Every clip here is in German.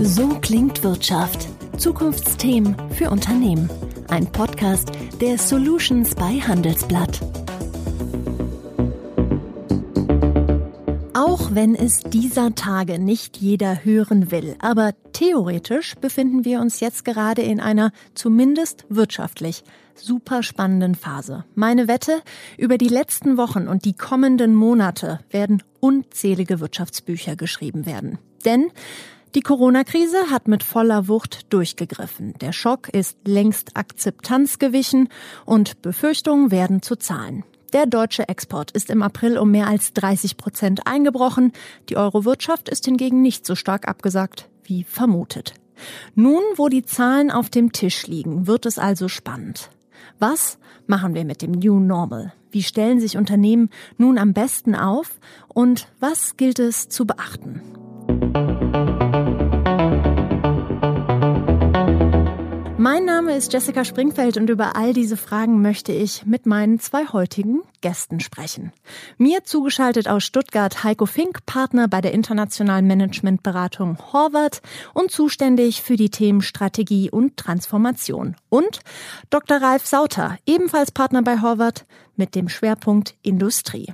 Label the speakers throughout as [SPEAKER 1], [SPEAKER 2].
[SPEAKER 1] So klingt Wirtschaft. Zukunftsthemen für Unternehmen. Ein Podcast der Solutions bei Handelsblatt. Auch wenn es dieser Tage nicht jeder hören will, aber theoretisch befinden wir uns jetzt gerade in einer zumindest wirtschaftlich super spannenden Phase. Meine Wette, über die letzten Wochen und die kommenden Monate werden unzählige Wirtschaftsbücher geschrieben werden. Denn die Corona-Krise hat mit voller Wucht durchgegriffen. Der Schock ist längst Akzeptanz gewichen und Befürchtungen werden zu Zahlen. Der deutsche Export ist im April um mehr als 30 Prozent eingebrochen. Die Euro-Wirtschaft ist hingegen nicht so stark abgesagt wie vermutet. Nun, wo die Zahlen auf dem Tisch liegen, wird es also spannend. Was machen wir mit dem New Normal? Wie stellen sich Unternehmen nun am besten auf? Und was gilt es zu beachten? Mein Name ist Jessica Springfeld und über all diese Fragen möchte ich mit meinen zwei heutigen Gästen sprechen. Mir zugeschaltet aus Stuttgart Heiko Fink, Partner bei der internationalen Managementberatung Horvath und zuständig für die Themen Strategie und Transformation. Und Dr. Ralf Sauter, ebenfalls Partner bei Horvath mit dem Schwerpunkt Industrie.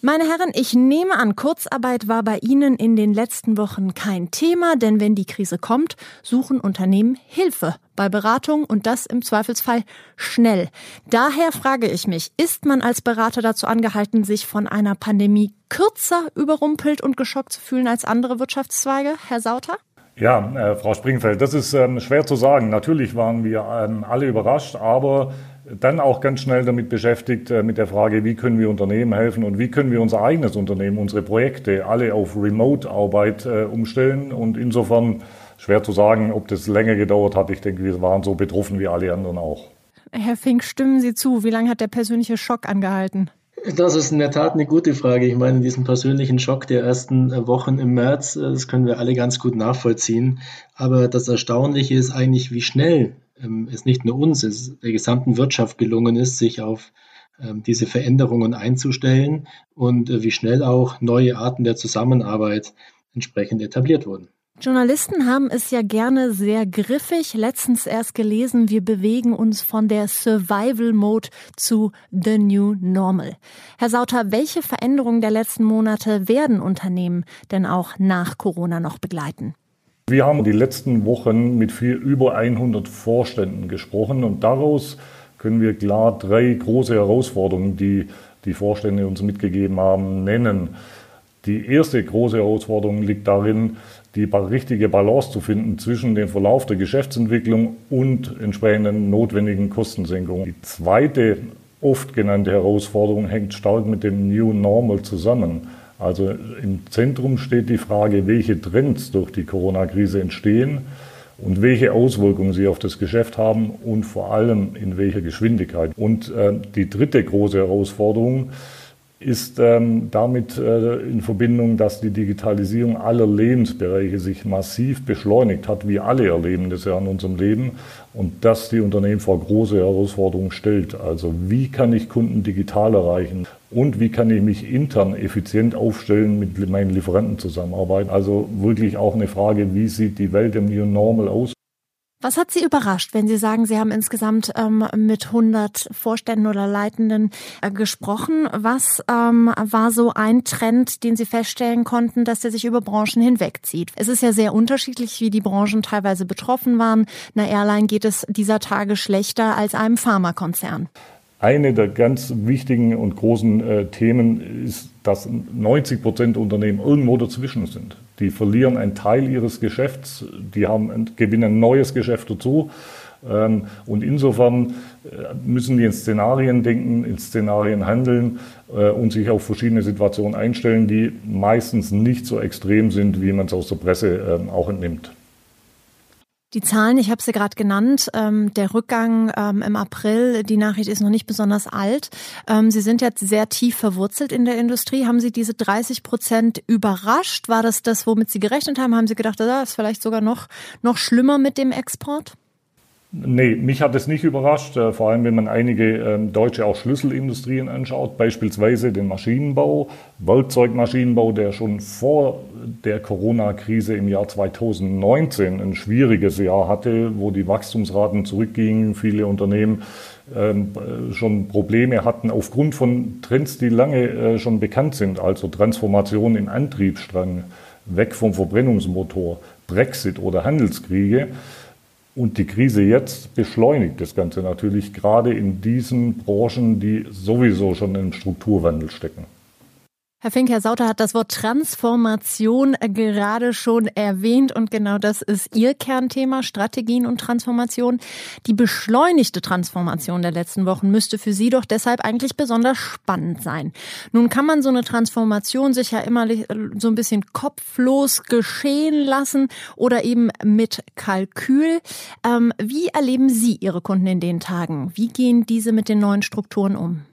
[SPEAKER 1] Meine Herren, ich nehme an, Kurzarbeit war bei Ihnen in den letzten Wochen kein Thema, denn wenn die Krise kommt, suchen Unternehmen Hilfe bei Beratung und das im Zweifelsfall schnell. Daher frage ich mich, ist man als Berater dazu angehalten, sich von einer Pandemie kürzer überrumpelt und geschockt zu fühlen als andere Wirtschaftszweige, Herr Sauter?
[SPEAKER 2] Ja, äh, Frau Springfeld, das ist ähm, schwer zu sagen. Natürlich waren wir ähm, alle überrascht, aber dann auch ganz schnell damit beschäftigt, äh, mit der Frage, wie können wir Unternehmen helfen und wie können wir unser eigenes Unternehmen, unsere Projekte alle auf Remote-Arbeit äh, umstellen. Und insofern schwer zu sagen, ob das länger gedauert hat. Ich denke, wir waren so betroffen wie alle anderen auch.
[SPEAKER 1] Herr Fink, stimmen Sie zu? Wie lange hat der persönliche Schock angehalten?
[SPEAKER 3] Das ist in der Tat eine gute Frage. Ich meine, diesen persönlichen Schock der ersten äh, Wochen im März, das können wir alle ganz gut nachvollziehen. Aber das Erstaunliche ist eigentlich, wie schnell ähm, es nicht nur uns, es der gesamten Wirtschaft gelungen ist, sich auf ähm, diese Veränderungen einzustellen und äh, wie schnell auch neue Arten der Zusammenarbeit entsprechend etabliert wurden.
[SPEAKER 1] Journalisten haben es ja gerne sehr griffig. Letztens erst gelesen, wir bewegen uns von der Survival Mode zu The New Normal. Herr Sauter, welche Veränderungen der letzten Monate werden Unternehmen denn auch nach Corona noch begleiten?
[SPEAKER 2] Wir haben die letzten Wochen mit viel über 100 Vorständen gesprochen und daraus können wir klar drei große Herausforderungen, die die Vorstände uns mitgegeben haben, nennen. Die erste große Herausforderung liegt darin, die richtige Balance zu finden zwischen dem Verlauf der Geschäftsentwicklung und entsprechenden notwendigen Kostensenkungen. Die zweite oft genannte Herausforderung hängt stark mit dem New Normal zusammen. Also im Zentrum steht die Frage, welche Trends durch die Corona-Krise entstehen und welche Auswirkungen sie auf das Geschäft haben und vor allem in welcher Geschwindigkeit. Und äh, die dritte große Herausforderung ist ähm, damit äh, in Verbindung, dass die Digitalisierung aller Lebensbereiche sich massiv beschleunigt hat. Wir alle erleben das ja in unserem Leben und dass die Unternehmen vor große Herausforderungen stellt. Also wie kann ich Kunden digital erreichen und wie kann ich mich intern effizient aufstellen mit meinen Lieferanten zusammenarbeiten. Also wirklich auch eine Frage, wie sieht die Welt im New Normal aus?
[SPEAKER 1] Was hat Sie überrascht, wenn Sie sagen, Sie haben insgesamt ähm, mit 100 Vorständen oder Leitenden äh, gesprochen? Was ähm, war so ein Trend, den Sie feststellen konnten, dass der sich über Branchen hinwegzieht? Es ist ja sehr unterschiedlich, wie die Branchen teilweise betroffen waren. Einer Airline geht es dieser Tage schlechter als einem Pharmakonzern.
[SPEAKER 2] Eine der ganz wichtigen und großen äh, Themen ist, dass 90 Prozent Unternehmen irgendwo dazwischen sind. Die verlieren einen Teil ihres Geschäfts, die haben, gewinnen ein neues Geschäft dazu. Ähm, und insofern äh, müssen die in Szenarien denken, in Szenarien handeln äh, und sich auf verschiedene Situationen einstellen, die meistens nicht so extrem sind, wie man es aus der Presse ähm, auch entnimmt.
[SPEAKER 1] Die Zahlen, ich habe sie gerade genannt, ähm, der Rückgang ähm, im April, die Nachricht ist noch nicht besonders alt. Ähm, sie sind jetzt sehr tief verwurzelt in der Industrie. Haben Sie diese 30 Prozent überrascht? War das das, womit Sie gerechnet haben? Haben Sie gedacht, das ist vielleicht sogar noch, noch schlimmer mit dem Export?
[SPEAKER 2] Nee, mich hat es nicht überrascht, äh, vor allem wenn man einige ähm, deutsche auch Schlüsselindustrien anschaut, beispielsweise den Maschinenbau, Werkzeugmaschinenbau, der schon vor der Corona-Krise im Jahr 2019 ein schwieriges Jahr hatte, wo die Wachstumsraten zurückgingen, viele Unternehmen ähm, schon Probleme hatten aufgrund von Trends, die lange äh, schon bekannt sind, also Transformation im Antriebsstrang, weg vom Verbrennungsmotor, Brexit oder Handelskriege. Und die Krise jetzt beschleunigt das Ganze natürlich gerade in diesen Branchen, die sowieso schon im Strukturwandel stecken.
[SPEAKER 1] Herr Fink, Herr Sauter hat das Wort Transformation gerade schon erwähnt und genau das ist Ihr Kernthema, Strategien und Transformation. Die beschleunigte Transformation der letzten Wochen müsste für Sie doch deshalb eigentlich besonders spannend sein. Nun kann man so eine Transformation sich ja immer so ein bisschen kopflos geschehen lassen oder eben mit Kalkül. Ähm, wie erleben Sie Ihre Kunden in den Tagen? Wie gehen diese mit den neuen Strukturen um?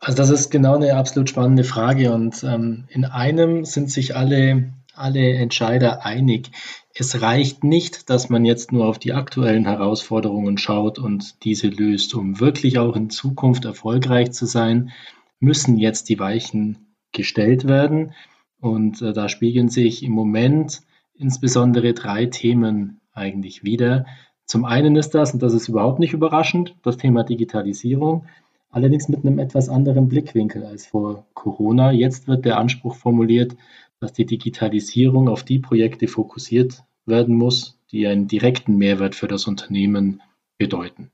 [SPEAKER 3] Also das ist genau eine absolut spannende Frage und ähm, in einem sind sich alle, alle Entscheider einig. Es reicht nicht, dass man jetzt nur auf die aktuellen Herausforderungen schaut und diese löst. Um wirklich auch in Zukunft erfolgreich zu sein, müssen jetzt die Weichen gestellt werden. Und äh, da spiegeln sich im Moment insbesondere drei Themen eigentlich wieder. Zum einen ist das, und das ist überhaupt nicht überraschend, das Thema Digitalisierung allerdings mit einem etwas anderen Blickwinkel als vor Corona. Jetzt wird der Anspruch formuliert, dass die Digitalisierung auf die Projekte fokussiert werden muss, die einen direkten Mehrwert für das Unternehmen bedeuten.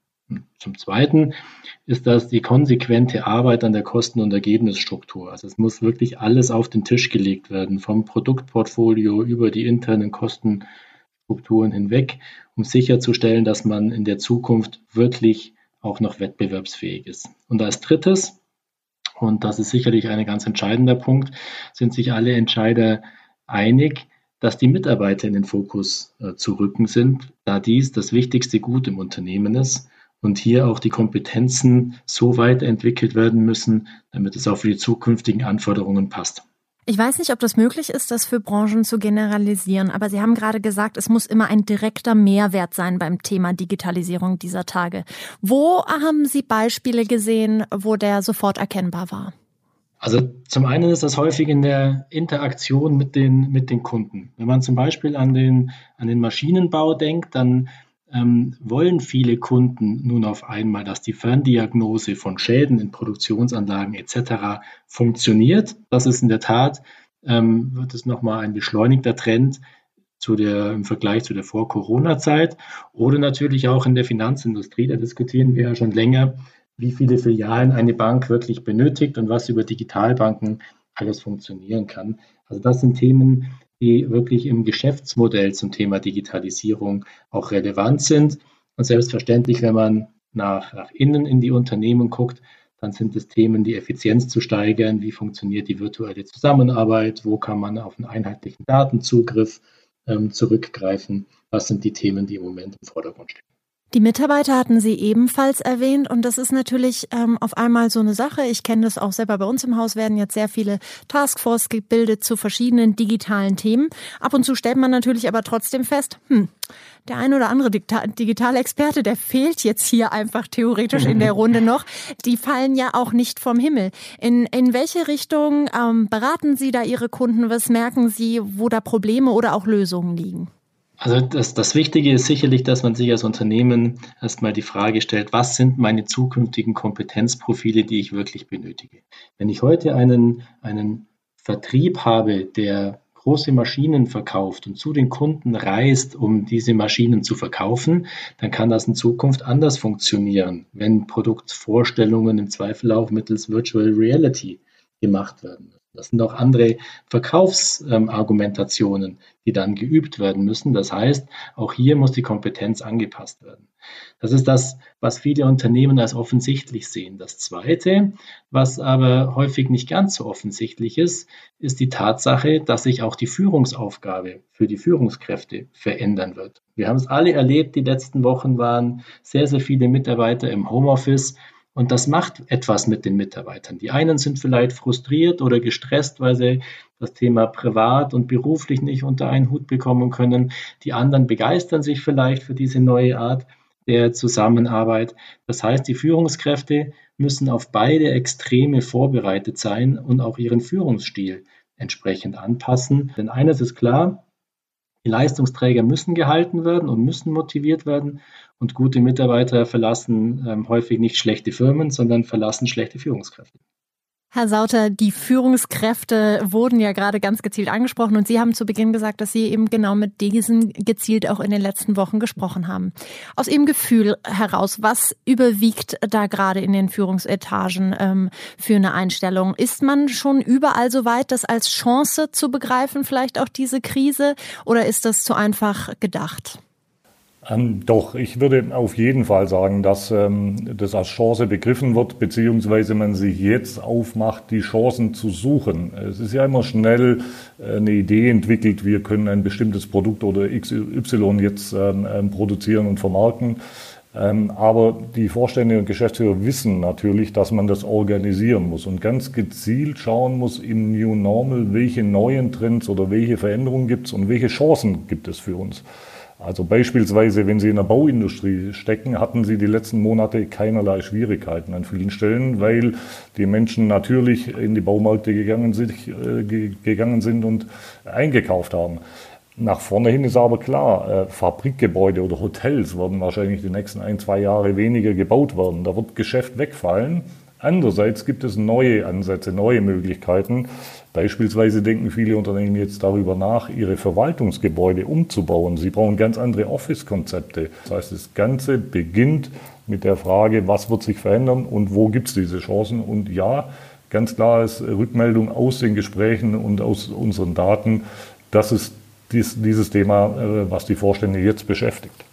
[SPEAKER 3] zum Zweiten ist das die konsequente Arbeit an der Kosten- und Ergebnisstruktur. Also es muss wirklich alles auf den Tisch gelegt werden, vom Produktportfolio über die internen Kostenstrukturen hinweg, um sicherzustellen, dass man in der Zukunft wirklich auch noch wettbewerbsfähig ist. Und als drittes, und das ist sicherlich ein ganz entscheidender Punkt, sind sich alle Entscheider einig, dass die Mitarbeiter in den Fokus äh, zu rücken sind, da dies das wichtigste Gut im Unternehmen ist und hier auch die Kompetenzen so weiterentwickelt werden müssen, damit es auch für die zukünftigen Anforderungen passt.
[SPEAKER 1] Ich weiß nicht, ob das möglich ist, das für Branchen zu generalisieren, aber Sie haben gerade gesagt, es muss immer ein direkter Mehrwert sein beim Thema Digitalisierung dieser Tage. Wo haben Sie Beispiele gesehen, wo der sofort erkennbar war?
[SPEAKER 3] Also zum einen ist das häufig in der Interaktion mit den, mit den Kunden. Wenn man zum Beispiel an den, an den Maschinenbau denkt, dann ähm, wollen viele Kunden nun auf einmal, dass die Ferndiagnose von Schäden in Produktionsanlagen etc. funktioniert. Das ist in der Tat, ähm, wird es nochmal ein beschleunigter Trend zu der, im Vergleich zu der Vor-Corona-Zeit oder natürlich auch in der Finanzindustrie. Da diskutieren wir ja schon länger, wie viele Filialen eine Bank wirklich benötigt und was über Digitalbanken alles funktionieren kann. Also das sind Themen, die wirklich im Geschäftsmodell zum Thema Digitalisierung auch relevant sind. Und selbstverständlich, wenn man nach, nach innen in die Unternehmen guckt, dann sind es Themen, die Effizienz zu steigern. Wie funktioniert die virtuelle Zusammenarbeit? Wo kann man auf einen einheitlichen Datenzugriff ähm, zurückgreifen? Das sind die Themen, die im Moment im Vordergrund stehen.
[SPEAKER 1] Die Mitarbeiter hatten Sie ebenfalls erwähnt und das ist natürlich ähm, auf einmal so eine Sache. Ich kenne das auch selber bei uns im Haus, werden jetzt sehr viele Taskforce gebildet zu verschiedenen digitalen Themen. Ab und zu stellt man natürlich aber trotzdem fest, hm, der ein oder andere Digitalexperte, der fehlt jetzt hier einfach theoretisch in der Runde noch. Die fallen ja auch nicht vom Himmel. In, in welche Richtung ähm, beraten Sie da Ihre Kunden? Was merken Sie, wo da Probleme oder auch Lösungen liegen?
[SPEAKER 3] Also das, das Wichtige ist sicherlich, dass man sich als Unternehmen erstmal die Frage stellt, was sind meine zukünftigen Kompetenzprofile, die ich wirklich benötige. Wenn ich heute einen, einen Vertrieb habe, der große Maschinen verkauft und zu den Kunden reist, um diese Maschinen zu verkaufen, dann kann das in Zukunft anders funktionieren, wenn Produktvorstellungen im Zweifel auch mittels Virtual Reality gemacht werden. Das sind auch andere Verkaufsargumentationen, die dann geübt werden müssen. Das heißt, auch hier muss die Kompetenz angepasst werden. Das ist das, was viele Unternehmen als offensichtlich sehen. Das Zweite, was aber häufig nicht ganz so offensichtlich ist, ist die Tatsache, dass sich auch die Führungsaufgabe für die Führungskräfte verändern wird. Wir haben es alle erlebt, die letzten Wochen waren sehr, sehr viele Mitarbeiter im Homeoffice. Und das macht etwas mit den Mitarbeitern. Die einen sind vielleicht frustriert oder gestresst, weil sie das Thema privat und beruflich nicht unter einen Hut bekommen können. Die anderen begeistern sich vielleicht für diese neue Art der Zusammenarbeit. Das heißt, die Führungskräfte müssen auf beide Extreme vorbereitet sein und auch ihren Führungsstil entsprechend anpassen. Denn eines ist klar, die Leistungsträger müssen gehalten werden und müssen motiviert werden. Und gute Mitarbeiter verlassen ähm, häufig nicht schlechte Firmen, sondern verlassen schlechte Führungskräfte.
[SPEAKER 1] Herr Sauter, die Führungskräfte wurden ja gerade ganz gezielt angesprochen und Sie haben zu Beginn gesagt, dass Sie eben genau mit diesen gezielt auch in den letzten Wochen gesprochen haben. Aus Ihrem Gefühl heraus, was überwiegt da gerade in den Führungsetagen ähm, für eine Einstellung? Ist man schon überall so weit, das als Chance zu begreifen, vielleicht auch diese Krise, oder ist das zu einfach gedacht?
[SPEAKER 2] Ähm, doch, ich würde auf jeden Fall sagen, dass ähm, das als Chance begriffen wird, beziehungsweise man sich jetzt aufmacht, die Chancen zu suchen. Es ist ja immer schnell äh, eine Idee entwickelt, wir können ein bestimmtes Produkt oder XY jetzt ähm, ähm, produzieren und vermarkten. Ähm, aber die Vorstände und Geschäftsführer wissen natürlich, dass man das organisieren muss und ganz gezielt schauen muss im New Normal, welche neuen Trends oder welche Veränderungen gibt es und welche Chancen gibt es für uns. Also beispielsweise, wenn Sie in der Bauindustrie stecken, hatten Sie die letzten Monate keinerlei Schwierigkeiten an vielen Stellen, weil die Menschen natürlich in die Baumärkte gegangen sind, äh, gegangen sind und eingekauft haben. Nach vorne hin ist aber klar, äh, Fabrikgebäude oder Hotels werden wahrscheinlich die nächsten ein, zwei Jahre weniger gebaut werden. Da wird Geschäft wegfallen. Andererseits gibt es neue Ansätze, neue Möglichkeiten. Beispielsweise denken viele Unternehmen jetzt darüber nach, ihre Verwaltungsgebäude umzubauen. Sie brauchen ganz andere Office-Konzepte. Das heißt, das Ganze beginnt mit der Frage, was wird sich verändern und wo gibt es diese Chancen. Und ja, ganz klar ist Rückmeldung aus den Gesprächen und aus unseren Daten, das ist dies, dieses Thema, äh, was die Vorstände jetzt beschäftigt.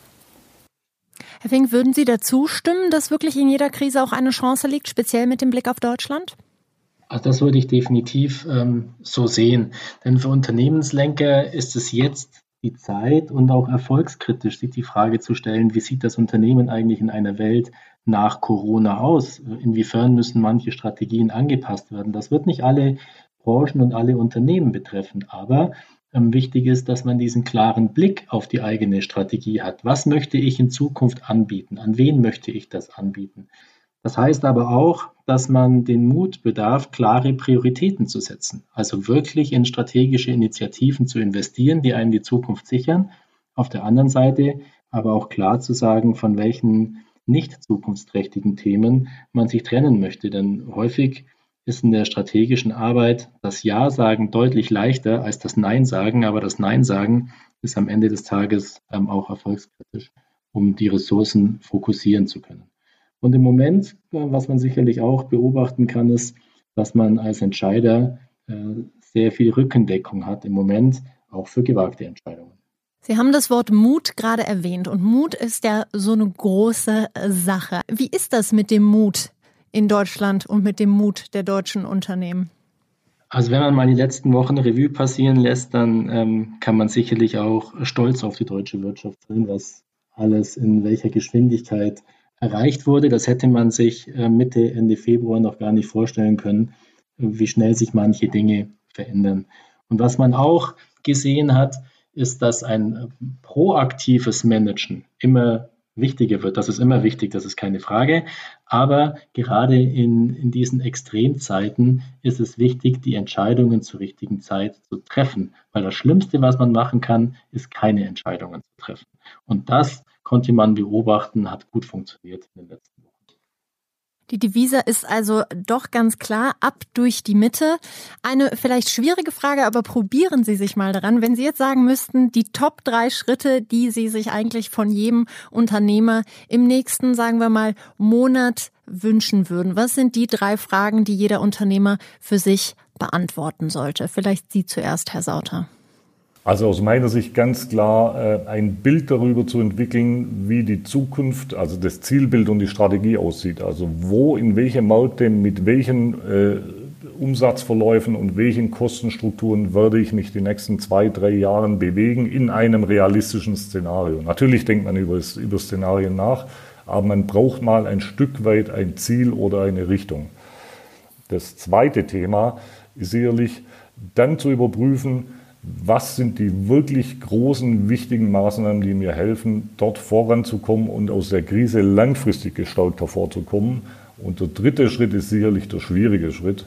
[SPEAKER 1] Herr Fink, würden Sie dazu stimmen, dass wirklich in jeder Krise auch eine Chance liegt, speziell mit dem Blick auf Deutschland?
[SPEAKER 3] Also das würde ich definitiv ähm, so sehen. Denn für Unternehmenslenker ist es jetzt die Zeit und auch erfolgskritisch, sich die Frage zu stellen, wie sieht das Unternehmen eigentlich in einer Welt nach Corona aus? Inwiefern müssen manche Strategien angepasst werden? Das wird nicht alle Branchen und alle Unternehmen betreffen, aber wichtig ist, dass man diesen klaren Blick auf die eigene Strategie hat. Was möchte ich in Zukunft anbieten? An wen möchte ich das anbieten? Das heißt aber auch, dass man den Mut bedarf, klare Prioritäten zu setzen, also wirklich in strategische Initiativen zu investieren, die einen die Zukunft sichern. Auf der anderen Seite aber auch klar zu sagen, von welchen nicht zukunftsträchtigen Themen man sich trennen möchte. Denn häufig ist in der strategischen Arbeit das Ja sagen deutlich leichter als das Nein sagen, aber das Nein sagen ist am Ende des Tages ähm, auch erfolgskritisch, um die Ressourcen fokussieren zu können. Und im Moment, äh, was man sicherlich auch beobachten kann, ist, dass man als Entscheider äh, sehr viel Rückendeckung hat im Moment, auch für gewagte Entscheidungen.
[SPEAKER 1] Sie haben das Wort Mut gerade erwähnt und Mut ist ja so eine große Sache. Wie ist das mit dem Mut in Deutschland und mit dem Mut der deutschen Unternehmen?
[SPEAKER 3] Also wenn man mal die letzten Wochen Revue passieren lässt, dann ähm, kann man sicherlich auch stolz auf die deutsche Wirtschaft sein, was alles in welcher Geschwindigkeit erreicht wurde. Das hätte man sich äh, Mitte, Ende Februar noch gar nicht vorstellen können, wie schnell sich manche Dinge verändern. Und was man auch gesehen hat, ist, dass ein äh, proaktives Managen immer wichtiger wird. Das ist immer wichtig, das ist keine Frage. Aber gerade in, in diesen Extremzeiten ist es wichtig, die Entscheidungen zur richtigen Zeit zu treffen. Weil das Schlimmste, was man machen kann, ist keine Entscheidungen zu treffen. Und das konnte man beobachten, hat gut funktioniert in den letzten.
[SPEAKER 1] Die Devise ist also doch ganz klar ab durch die Mitte. Eine vielleicht schwierige Frage, aber probieren Sie sich mal daran. Wenn Sie jetzt sagen müssten, die Top drei Schritte, die Sie sich eigentlich von jedem Unternehmer im nächsten, sagen wir mal, Monat wünschen würden. Was sind die drei Fragen, die jeder Unternehmer für sich beantworten sollte? Vielleicht Sie zuerst, Herr Sauter.
[SPEAKER 2] Also aus meiner Sicht ganz klar äh, ein Bild darüber zu entwickeln, wie die Zukunft, also das Zielbild und die Strategie aussieht. Also wo, in welchen Märkte, mit welchen äh, Umsatzverläufen und welchen Kostenstrukturen werde ich mich die nächsten zwei, drei Jahren bewegen in einem realistischen Szenario. Natürlich denkt man über, über Szenarien nach, aber man braucht mal ein Stück weit ein Ziel oder eine Richtung. Das zweite Thema ist sicherlich dann zu überprüfen, was sind die wirklich großen, wichtigen Maßnahmen, die mir helfen, dort voranzukommen und aus der Krise langfristig gestärkt hervorzukommen. Und der dritte Schritt ist sicherlich der schwierige Schritt,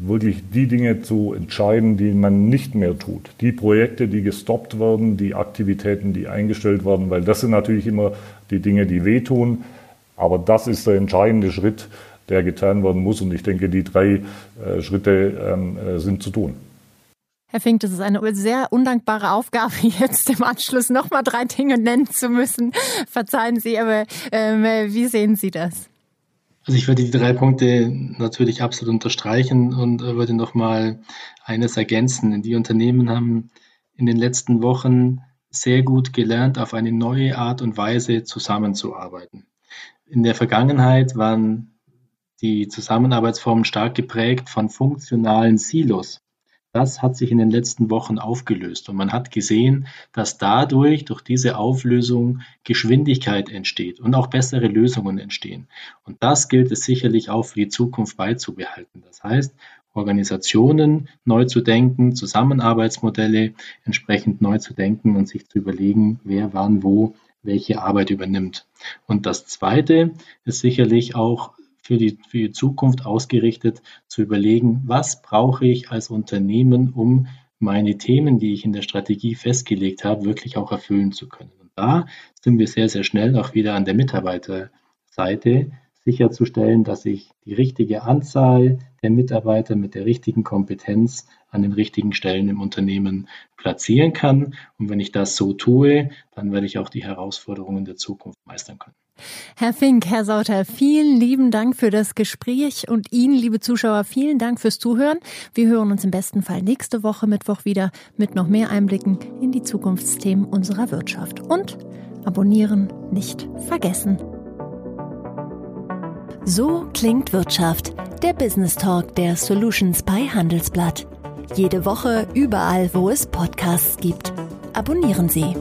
[SPEAKER 2] wirklich die Dinge zu entscheiden, die man nicht mehr tut. Die Projekte, die gestoppt werden, die Aktivitäten, die eingestellt werden, weil das sind natürlich immer die Dinge, die wehtun. Aber das ist der entscheidende Schritt, der getan werden muss. Und ich denke, die drei äh, Schritte ähm, äh, sind zu tun.
[SPEAKER 1] Herr Fink, das ist eine sehr undankbare Aufgabe, jetzt im Anschluss nochmal drei Dinge nennen zu müssen. Verzeihen Sie, aber ähm, wie sehen Sie das?
[SPEAKER 3] Also ich würde die drei Punkte natürlich absolut unterstreichen und würde nochmal eines ergänzen. Die Unternehmen haben in den letzten Wochen sehr gut gelernt, auf eine neue Art und Weise zusammenzuarbeiten. In der Vergangenheit waren die Zusammenarbeitsformen stark geprägt von funktionalen Silos. Das hat sich in den letzten Wochen aufgelöst und man hat gesehen, dass dadurch, durch diese Auflösung Geschwindigkeit entsteht und auch bessere Lösungen entstehen. Und das gilt es sicherlich auch für die Zukunft beizubehalten. Das heißt, Organisationen neu zu denken, Zusammenarbeitsmodelle entsprechend neu zu denken und sich zu überlegen, wer wann wo welche Arbeit übernimmt. Und das Zweite ist sicherlich auch für die, für die Zukunft ausgerichtet, zu überlegen, was brauche ich als Unternehmen, um meine Themen, die ich in der Strategie festgelegt habe, wirklich auch erfüllen zu können. Und da sind wir sehr, sehr schnell auch wieder an der Mitarbeiterseite sicherzustellen, dass ich die richtige Anzahl der Mitarbeiter mit der richtigen Kompetenz an den richtigen Stellen im Unternehmen platzieren kann. Und wenn ich das so tue, dann werde ich auch die Herausforderungen der Zukunft meistern können.
[SPEAKER 1] Herr Fink, Herr Sauter, vielen lieben Dank für das Gespräch und Ihnen, liebe Zuschauer, vielen Dank fürs Zuhören. Wir hören uns im besten Fall nächste Woche Mittwoch wieder mit noch mehr Einblicken in die Zukunftsthemen unserer Wirtschaft. Und abonnieren nicht vergessen.
[SPEAKER 4] So klingt Wirtschaft, der Business Talk der Solutions bei Handelsblatt. Jede Woche überall, wo es Podcasts gibt. Abonnieren Sie.